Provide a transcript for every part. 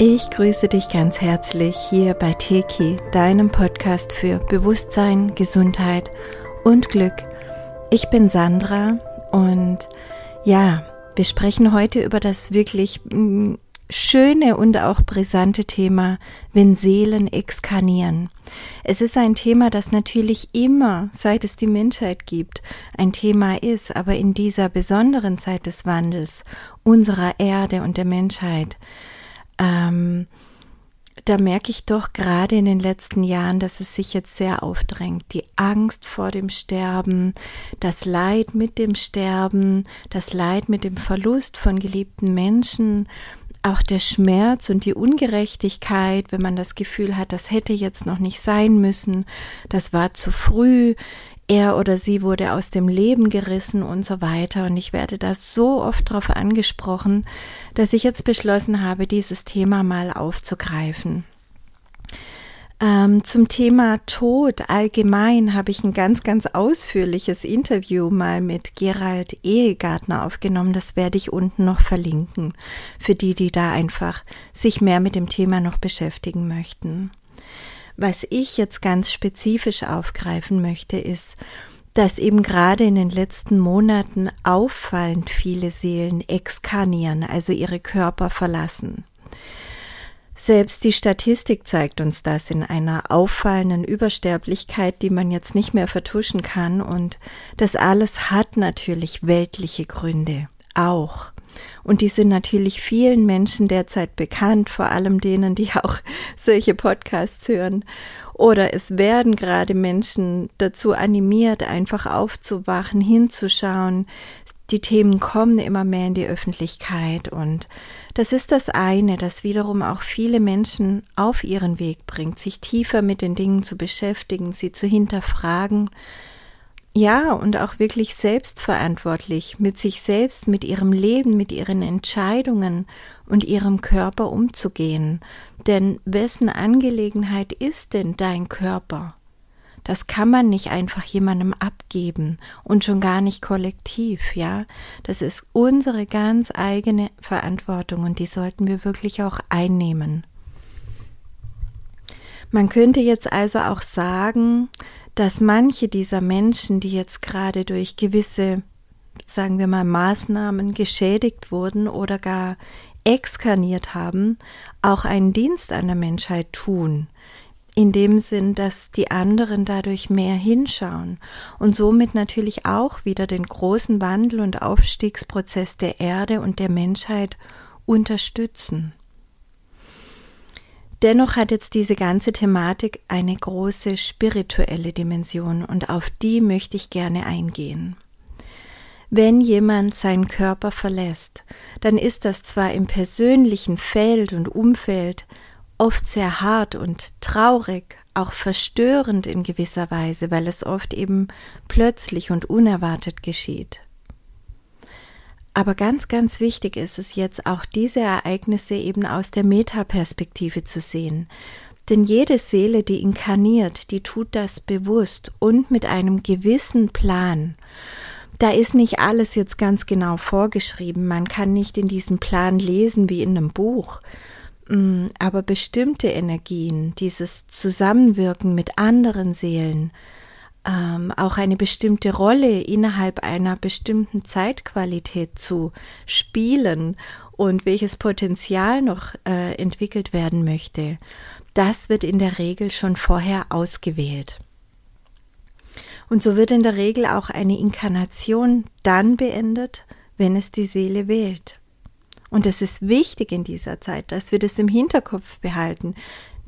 Ich grüße dich ganz herzlich hier bei Teki, deinem Podcast für Bewusstsein, Gesundheit und Glück. Ich bin Sandra und ja, wir sprechen heute über das wirklich mm, schöne und auch brisante Thema, wenn Seelen exkarnieren. Es ist ein Thema, das natürlich immer, seit es die Menschheit gibt, ein Thema ist, aber in dieser besonderen Zeit des Wandels unserer Erde und der Menschheit ähm, da merke ich doch gerade in den letzten Jahren, dass es sich jetzt sehr aufdrängt. Die Angst vor dem Sterben, das Leid mit dem Sterben, das Leid mit dem Verlust von geliebten Menschen, auch der Schmerz und die Ungerechtigkeit, wenn man das Gefühl hat, das hätte jetzt noch nicht sein müssen, das war zu früh, er oder sie wurde aus dem Leben gerissen und so weiter. Und ich werde da so oft darauf angesprochen, dass ich jetzt beschlossen habe, dieses Thema mal aufzugreifen. Ähm, zum Thema Tod allgemein habe ich ein ganz, ganz ausführliches Interview mal mit Gerald Ehegartner aufgenommen. Das werde ich unten noch verlinken, für die, die da einfach sich mehr mit dem Thema noch beschäftigen möchten. Was ich jetzt ganz spezifisch aufgreifen möchte, ist, dass eben gerade in den letzten Monaten auffallend viele Seelen exkarnieren, also ihre Körper verlassen. Selbst die Statistik zeigt uns das in einer auffallenden Übersterblichkeit, die man jetzt nicht mehr vertuschen kann. Und das alles hat natürlich weltliche Gründe. Auch. Und die sind natürlich vielen Menschen derzeit bekannt, vor allem denen, die auch solche Podcasts hören. Oder es werden gerade Menschen dazu animiert, einfach aufzuwachen, hinzuschauen. Die Themen kommen immer mehr in die Öffentlichkeit und das ist das eine, das wiederum auch viele Menschen auf ihren Weg bringt, sich tiefer mit den Dingen zu beschäftigen, sie zu hinterfragen, ja, und auch wirklich selbstverantwortlich mit sich selbst, mit ihrem Leben, mit ihren Entscheidungen und ihrem Körper umzugehen. Denn wessen Angelegenheit ist denn dein Körper? Das kann man nicht einfach jemandem abgeben und schon gar nicht kollektiv, ja. Das ist unsere ganz eigene Verantwortung und die sollten wir wirklich auch einnehmen. Man könnte jetzt also auch sagen, dass manche dieser Menschen, die jetzt gerade durch gewisse, sagen wir mal, Maßnahmen geschädigt wurden oder gar exkarniert haben, auch einen Dienst an der Menschheit tun, in dem Sinn, dass die anderen dadurch mehr hinschauen und somit natürlich auch wieder den großen Wandel und Aufstiegsprozess der Erde und der Menschheit unterstützen. Dennoch hat jetzt diese ganze Thematik eine große spirituelle Dimension und auf die möchte ich gerne eingehen. Wenn jemand seinen Körper verlässt, dann ist das zwar im persönlichen Feld und Umfeld oft sehr hart und traurig, auch verstörend in gewisser Weise, weil es oft eben plötzlich und unerwartet geschieht. Aber ganz, ganz wichtig ist es jetzt auch diese Ereignisse eben aus der Metaperspektive zu sehen. Denn jede Seele, die inkarniert, die tut das bewusst und mit einem gewissen Plan. Da ist nicht alles jetzt ganz genau vorgeschrieben. Man kann nicht in diesem Plan lesen wie in einem Buch. Mm, aber bestimmte Energien, dieses Zusammenwirken mit anderen Seelen, ähm, auch eine bestimmte Rolle innerhalb einer bestimmten Zeitqualität zu spielen und welches Potenzial noch äh, entwickelt werden möchte, das wird in der Regel schon vorher ausgewählt. Und so wird in der Regel auch eine Inkarnation dann beendet, wenn es die Seele wählt. Und es ist wichtig in dieser Zeit, dass wir das im Hinterkopf behalten,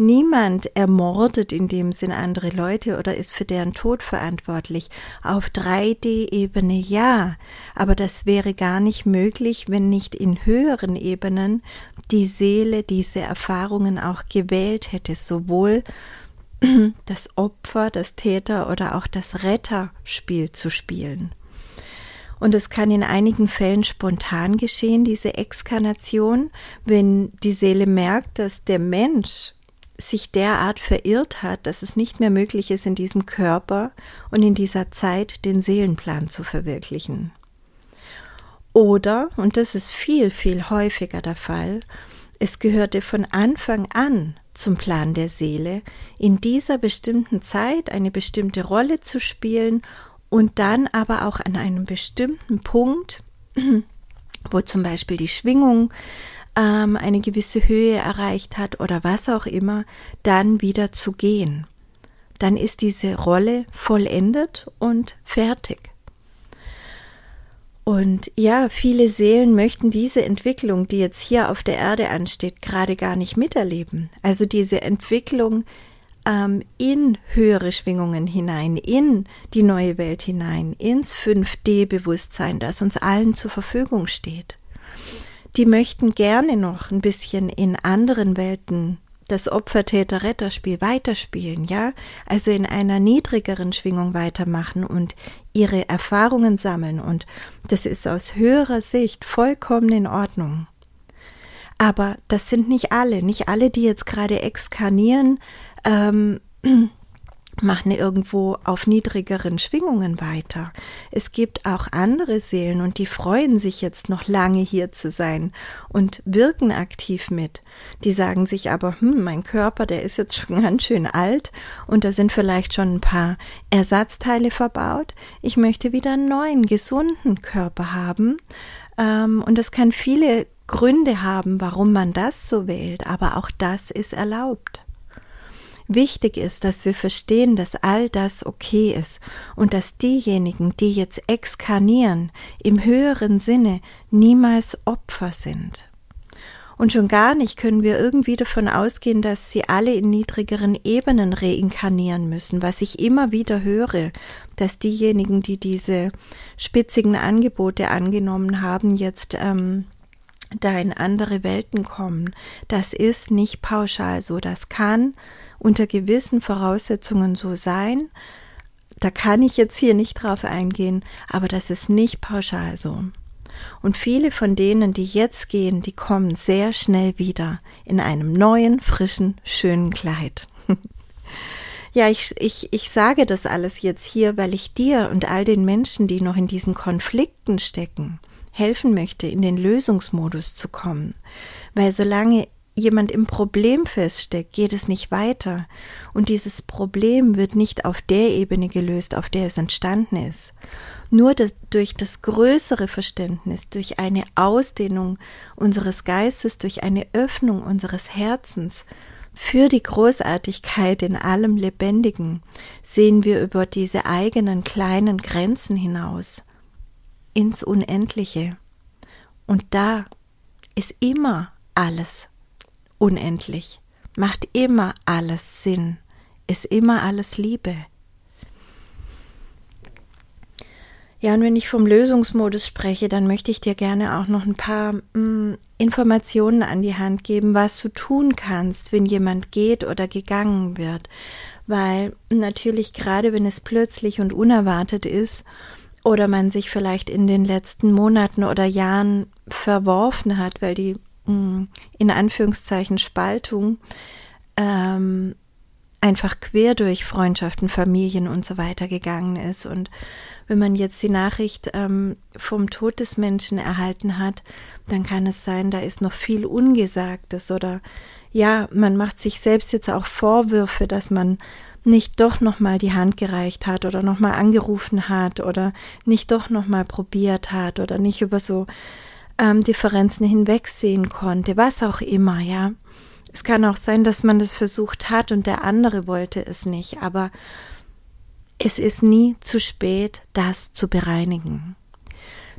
Niemand ermordet in dem Sinn andere Leute oder ist für deren Tod verantwortlich. Auf 3D-Ebene ja, aber das wäre gar nicht möglich, wenn nicht in höheren Ebenen die Seele diese Erfahrungen auch gewählt hätte, sowohl das Opfer, das Täter oder auch das Retterspiel zu spielen. Und es kann in einigen Fällen spontan geschehen, diese Exkarnation, wenn die Seele merkt, dass der Mensch sich derart verirrt hat, dass es nicht mehr möglich ist, in diesem Körper und in dieser Zeit den Seelenplan zu verwirklichen. Oder, und das ist viel, viel häufiger der Fall, es gehörte von Anfang an zum Plan der Seele, in dieser bestimmten Zeit eine bestimmte Rolle zu spielen und dann aber auch an einem bestimmten Punkt, wo zum Beispiel die Schwingung ähm, eine gewisse Höhe erreicht hat oder was auch immer, dann wieder zu gehen. Dann ist diese Rolle vollendet und fertig. Und ja, viele Seelen möchten diese Entwicklung, die jetzt hier auf der Erde ansteht, gerade gar nicht miterleben. Also diese Entwicklung ähm, in höhere Schwingungen hinein, in die neue Welt hinein, ins 5D-Bewusstsein, das uns allen zur Verfügung steht. Die möchten gerne noch ein bisschen in anderen Welten das Opfer-Täter-Retter-Spiel weiterspielen, ja, also in einer niedrigeren Schwingung weitermachen und ihre Erfahrungen sammeln. Und das ist aus höherer Sicht vollkommen in Ordnung. Aber das sind nicht alle, nicht alle, die jetzt gerade exkarnieren, ähm, machen irgendwo auf niedrigeren Schwingungen weiter. Es gibt auch andere Seelen und die freuen sich jetzt noch lange hier zu sein und wirken aktiv mit. Die sagen sich aber, hm, mein Körper, der ist jetzt schon ganz schön alt und da sind vielleicht schon ein paar Ersatzteile verbaut. Ich möchte wieder einen neuen, gesunden Körper haben. Ähm, und das kann viele Gründe haben, warum man das so wählt, aber auch das ist erlaubt. Wichtig ist, dass wir verstehen, dass all das okay ist und dass diejenigen, die jetzt exkarnieren, im höheren Sinne niemals Opfer sind. Und schon gar nicht können wir irgendwie davon ausgehen, dass sie alle in niedrigeren Ebenen reinkarnieren müssen, was ich immer wieder höre, dass diejenigen, die diese spitzigen Angebote angenommen haben, jetzt ähm, da in andere Welten kommen. Das ist nicht pauschal so. Das kann unter gewissen Voraussetzungen so sein. Da kann ich jetzt hier nicht drauf eingehen, aber das ist nicht pauschal so. Und viele von denen, die jetzt gehen, die kommen sehr schnell wieder in einem neuen, frischen, schönen Kleid. ja, ich, ich, ich sage das alles jetzt hier, weil ich dir und all den Menschen, die noch in diesen Konflikten stecken, helfen möchte, in den Lösungsmodus zu kommen. Weil solange jemand im Problem feststeckt, geht es nicht weiter. Und dieses Problem wird nicht auf der Ebene gelöst, auf der es entstanden ist. Nur das, durch das größere Verständnis, durch eine Ausdehnung unseres Geistes, durch eine Öffnung unseres Herzens für die Großartigkeit in allem Lebendigen, sehen wir über diese eigenen kleinen Grenzen hinaus ins Unendliche. Und da ist immer alles unendlich, macht immer alles Sinn, ist immer alles Liebe. Ja, und wenn ich vom Lösungsmodus spreche, dann möchte ich dir gerne auch noch ein paar mh, mm, Informationen an die Hand geben, was du tun kannst, wenn jemand geht oder gegangen wird. Weil natürlich gerade wenn es plötzlich und unerwartet ist oder man sich vielleicht in den letzten Monaten oder Jahren verworfen hat, weil die in Anführungszeichen Spaltung ähm, einfach quer durch Freundschaften, Familien und so weiter gegangen ist. Und wenn man jetzt die Nachricht ähm, vom Tod des Menschen erhalten hat, dann kann es sein, da ist noch viel Ungesagtes oder ja, man macht sich selbst jetzt auch Vorwürfe, dass man nicht doch noch mal die Hand gereicht hat oder noch mal angerufen hat oder nicht doch noch mal probiert hat oder nicht über so ähm, Differenzen hinwegsehen konnte, was auch immer, ja. Es kann auch sein, dass man das versucht hat und der andere wollte es nicht, aber es ist nie zu spät, das zu bereinigen.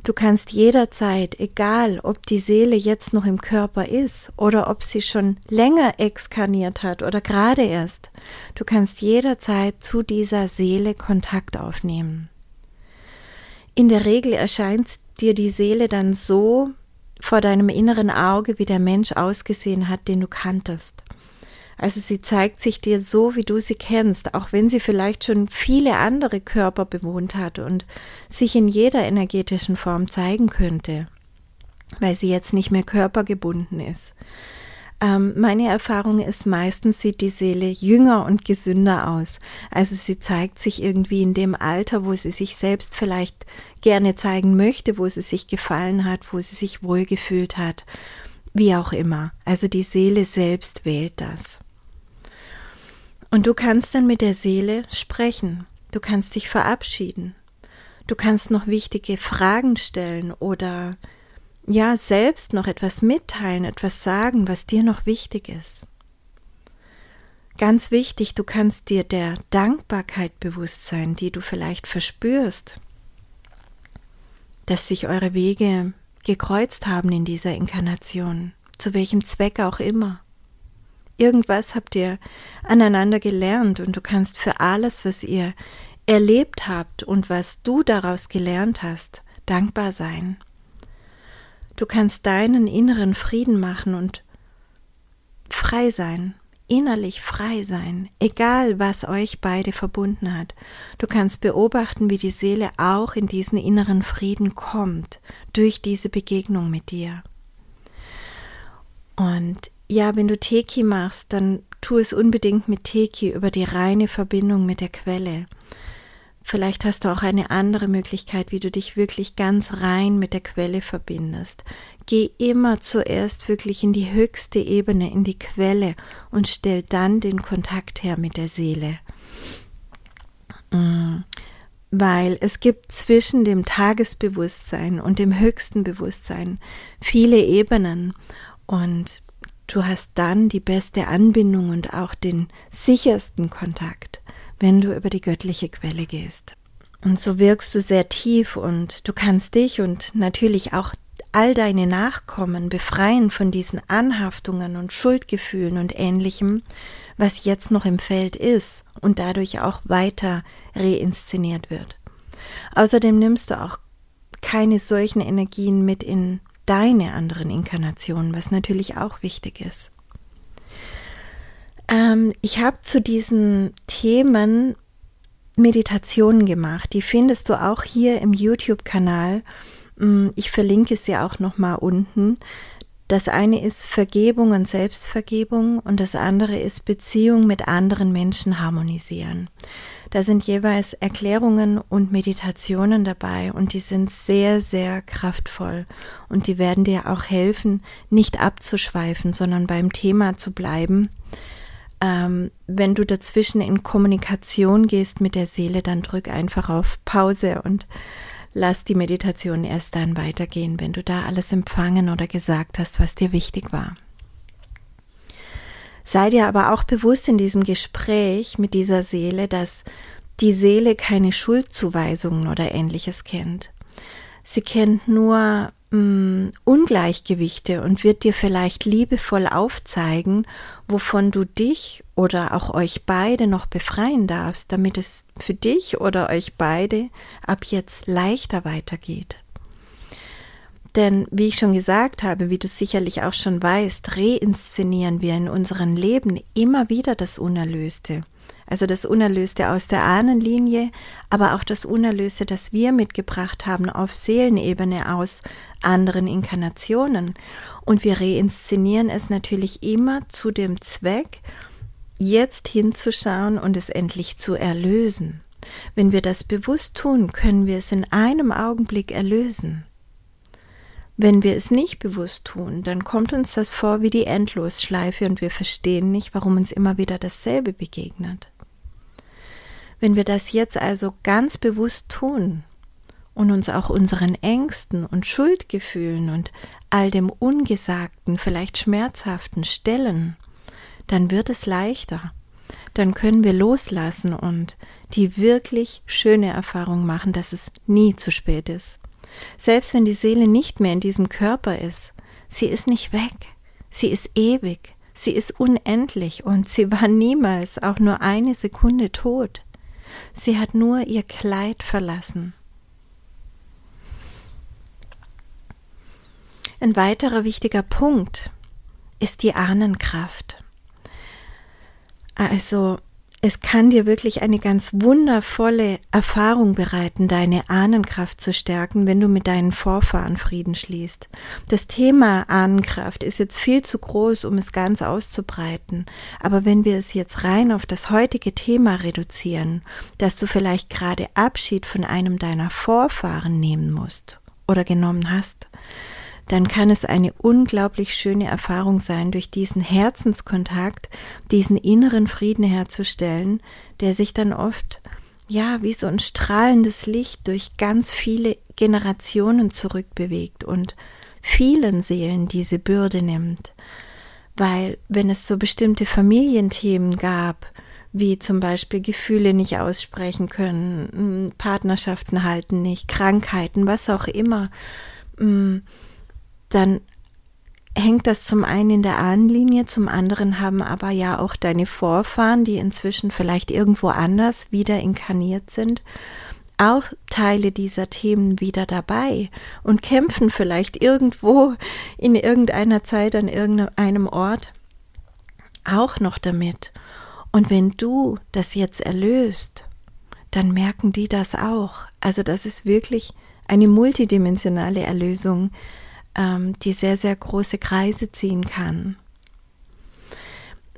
Du kannst jederzeit, egal ob die Seele jetzt noch im Körper ist oder ob sie schon länger exkarniert hat oder gerade erst, du kannst jederzeit zu dieser Seele Kontakt aufnehmen. In der Regel erscheint dir die Seele dann so vor deinem inneren Auge, wie der Mensch ausgesehen hat, den du kanntest. Also sie zeigt sich dir so, wie du sie kennst, auch wenn sie vielleicht schon viele andere Körper bewohnt hat und sich in jeder energetischen Form zeigen könnte, weil sie jetzt nicht mehr körpergebunden ist. Ähm, meine Erfahrung ist, meistens sieht die Seele jünger und gesünder aus. Also sie zeigt sich irgendwie in dem Alter, wo sie sich selbst vielleicht gerne zeigen möchte, wo sie sich gefallen hat, wo sie sich wohlgefühlt hat. wie auch immer. Also die Seele selbst wählt das. Und du kannst dann mit der Seele sprechen. Du kannst dich verabschieden. Du kannst noch wichtige Fragen stellen oder ja, selbst noch etwas mitteilen, etwas sagen, was dir noch wichtig ist. Ganz wichtig, du kannst dir der Dankbarkeit bewusst sein, die du vielleicht verspürst, dass sich eure Wege gekreuzt haben in dieser Inkarnation, zu welchem Zweck auch immer. Irgendwas habt ihr aneinander gelernt und du kannst für alles, was ihr erlebt habt und was du daraus gelernt hast, dankbar sein. Du kannst deinen inneren Frieden machen und frei sein, innerlich frei sein, egal was euch beide verbunden hat. Du kannst beobachten, wie die Seele auch in diesen inneren Frieden kommt durch diese Begegnung mit dir. Und ja, wenn du Teki machst, dann tu es unbedingt mit Teki über die reine Verbindung mit der Quelle. Vielleicht hast du auch eine andere Möglichkeit, wie du dich wirklich ganz rein mit der Quelle verbindest. Geh immer zuerst wirklich in die höchste Ebene, in die Quelle und stell dann den Kontakt her mit der Seele. Mm. Weil es gibt zwischen dem Tagesbewusstsein und dem höchsten Bewusstsein viele Ebenen und du hast dann die beste Anbindung und auch den sichersten Kontakt wenn du über die göttliche Quelle gehst. Und so wirkst du sehr tief und du kannst dich und natürlich auch all deine Nachkommen befreien von diesen Anhaftungen und Schuldgefühlen und ähnlichem, was jetzt noch im Feld ist und dadurch auch weiter reinszeniert wird. Außerdem nimmst du auch keine solchen Energien mit in deine anderen Inkarnationen, was natürlich auch wichtig ist. Ähm, ich habe zu diesen Themen Meditationen gemacht. Die findest du auch hier im YouTube-Kanal. Mm, ich verlinke sie auch nochmal unten. Das eine ist Vergebung und Selbstvergebung und das andere ist Beziehung mit anderen Menschen harmonisieren. Da sind jeweils Erklärungen und Meditationen dabei und die sind sehr, sehr kraftvoll und die werden dir auch helfen, nicht abzuschweifen, sondern beim Thema zu bleiben ähm, wenn du dazwischen in Kommunikation gehst mit der Seele, dann drück einfach auf Pause und lass die Meditation erst dann weitergehen, wenn du da alles empfangen oder gesagt hast, was dir wichtig war. Sei dir aber auch bewusst in diesem Gespräch mit dieser Seele, dass die Seele keine Schuldzuweisungen oder ähnliches kennt. Sie kennt nur mh, mm, Ungleichgewichte und wird dir vielleicht liebevoll aufzeigen, wovon du dich oder auch euch beide noch befreien darfst, damit es für dich oder euch beide ab jetzt leichter weitergeht. Denn wie ich schon gesagt habe, wie du sicherlich auch schon weißt, reinszenieren wir in unserem Leben immer wieder das Unerlöste also das Unerlöste aus der Ahnenlinie, aber auch das Unerlöste, das wir mitgebracht haben auf Seelenebene aus anderen Inkarnationen. Und wir reinszenieren es natürlich immer zu dem Zweck, jetzt hinzuschauen und es endlich zu erlösen. Wenn wir das bewusst tun, können wir es in einem Augenblick erlösen. Wenn wir es nicht bewusst tun, dann kommt uns das vor wie die Endlosschleife und wir verstehen nicht, warum uns immer wieder dasselbe begegnet. Wenn wir das jetzt also ganz bewusst tun und uns auch unseren Ängsten und Schuldgefühlen und all dem Ungesagten, vielleicht Schmerzhaften stellen, dann wird es leichter. Dann können wir loslassen und die wirklich schöne Erfahrung machen, dass es nie zu spät ist. Selbst wenn die Seele nicht mehr in diesem Körper ist, sie ist nicht weg, sie ist ewig, sie ist unendlich und sie war niemals auch nur eine Sekunde tot. Sie hat nur ihr Kleid verlassen. Ein weiterer wichtiger Punkt ist die Ahnenkraft. Also es kann dir wirklich eine ganz wundervolle Erfahrung bereiten, deine Ahnenkraft zu stärken, wenn du mit deinen Vorfahren Frieden schließt. Das Thema Ahnenkraft ist jetzt viel zu groß, um es ganz auszubreiten. Aber wenn wir es jetzt rein auf das heutige Thema reduzieren, dass du vielleicht gerade Abschied von einem deiner Vorfahren nehmen musst oder genommen hast, dann kann es eine unglaublich schöne Erfahrung sein, durch diesen Herzenskontakt, diesen inneren Frieden herzustellen, der sich dann oft, ja, wie so ein strahlendes Licht durch ganz viele Generationen zurückbewegt und vielen Seelen diese Bürde nimmt. Weil wenn es so bestimmte Familienthemen gab, wie zum Beispiel Gefühle nicht aussprechen können, Partnerschaften halten nicht, Krankheiten, was auch immer, mm, dann hängt das zum einen in der Ahnenlinie, zum anderen haben aber ja auch deine Vorfahren, die inzwischen vielleicht irgendwo anders wieder inkarniert sind, auch Teile dieser Themen wieder dabei und kämpfen vielleicht irgendwo in irgendeiner Zeit an irgendeinem Ort auch noch damit. Und wenn du das jetzt erlöst, dann merken die das auch. Also das ist wirklich eine multidimensionale Erlösung, ähm, die sehr, sehr große Kreise ziehen kann.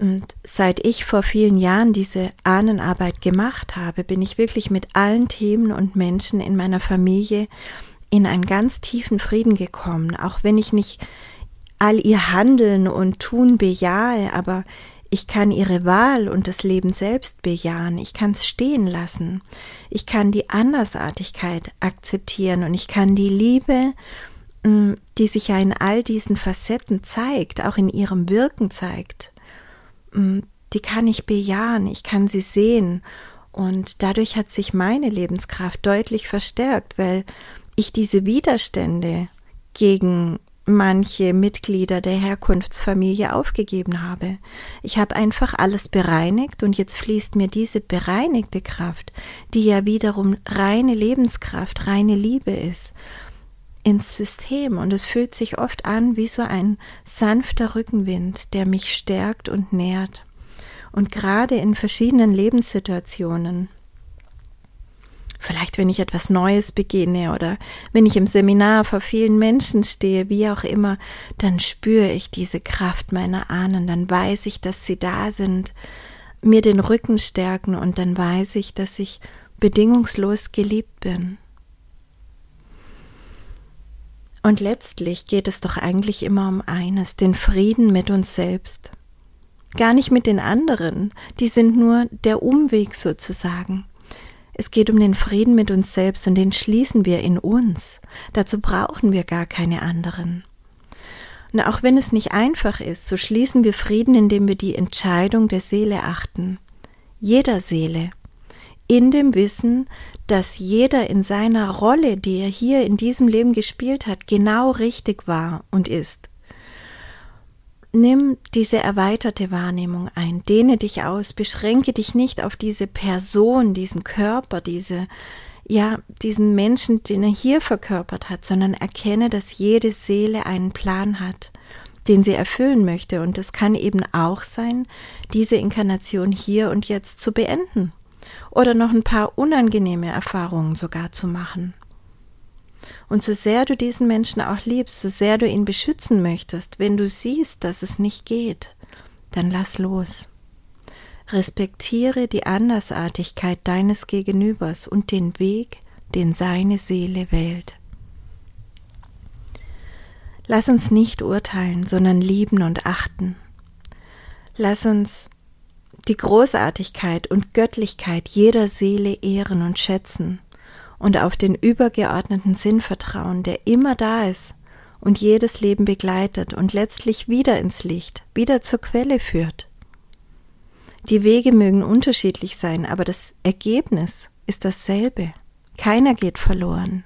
Und seit ich vor vielen Jahren diese Ahnenarbeit gemacht habe, bin ich wirklich mit allen Themen und Menschen in meiner Familie in einen ganz tiefen Frieden gekommen, auch wenn ich nicht all ihr Handeln und Tun bejahe, aber ich kann ihre Wahl und das Leben selbst bejahen. Ich kann es stehen lassen. Ich kann die Andersartigkeit akzeptieren und ich kann die Liebe, die sich ja in all diesen Facetten zeigt, auch in ihrem Wirken zeigt, mm, die kann ich bejahen. Ich kann sie sehen. Und dadurch hat sich meine Lebenskraft deutlich verstärkt, weil ich diese Widerstände gegen manche Mitglieder der Herkunftsfamilie aufgegeben habe. Ich habe einfach alles bereinigt und jetzt fließt mir diese bereinigte Kraft, die ja wiederum reine Lebenskraft, reine Liebe ist, ins System und es fühlt sich oft an wie so ein sanfter Rückenwind, der mich stärkt und nährt. Und gerade in verschiedenen Lebenssituationen Vielleicht, wenn ich etwas Neues beginne oder wenn ich im Seminar vor vielen Menschen stehe, wie auch immer, dann spüre ich diese Kraft meiner Ahnen, dann weiß ich, dass sie da sind, mir den Rücken stärken und dann weiß ich, dass ich bedingungslos geliebt bin. Und letztlich geht es doch eigentlich immer um eines, den Frieden mit uns selbst. Gar nicht mit den anderen, die sind nur der Umweg sozusagen. Es geht um den Frieden mit uns selbst und den schließen wir in uns. Dazu brauchen wir gar keine anderen. Und auch wenn es nicht einfach ist, so schließen wir Frieden, indem wir die Entscheidung der Seele achten. Jeder Seele. In dem Wissen, dass jeder in seiner Rolle, die er hier in diesem Leben gespielt hat, genau richtig war und ist. Nimm diese erweiterte Wahrnehmung ein, dehne dich aus, beschränke dich nicht auf diese Person, diesen Körper, diese, ja, diesen Menschen, den er hier verkörpert hat, sondern erkenne, dass jede Seele einen Plan hat, den sie erfüllen möchte. Und es kann eben auch sein, diese Inkarnation hier und jetzt zu beenden oder noch ein paar unangenehme Erfahrungen sogar zu machen. Und so sehr du diesen Menschen auch liebst, so sehr du ihn beschützen möchtest, wenn du siehst, dass es nicht geht, dann lass los. Respektiere die Andersartigkeit deines Gegenübers und den Weg, den seine Seele wählt. Lass uns nicht urteilen, sondern lieben und achten. Lass uns die Großartigkeit und Göttlichkeit jeder Seele ehren und schätzen und auf den übergeordneten Sinn vertrauen, der immer da ist und jedes Leben begleitet und letztlich wieder ins Licht, wieder zur Quelle führt. Die Wege mögen unterschiedlich sein, aber das Ergebnis ist dasselbe. Keiner geht verloren.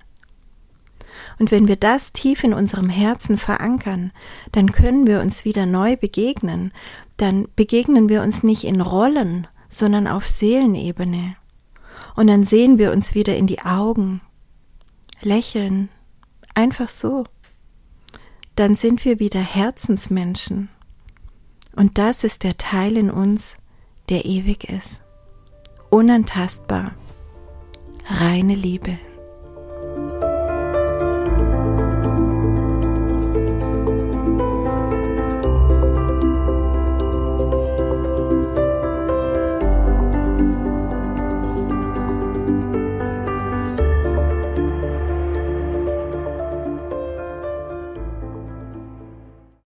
Und wenn wir das tief in unserem Herzen verankern, dann können wir uns wieder neu begegnen, dann begegnen wir uns nicht in Rollen, sondern auf Seelenebene. Und dann sehen wir uns wieder in die Augen, lächeln, einfach so. Dann sind wir wieder Herzensmenschen. Und das ist der Teil in uns, der ewig ist. Unantastbar. Reine Liebe.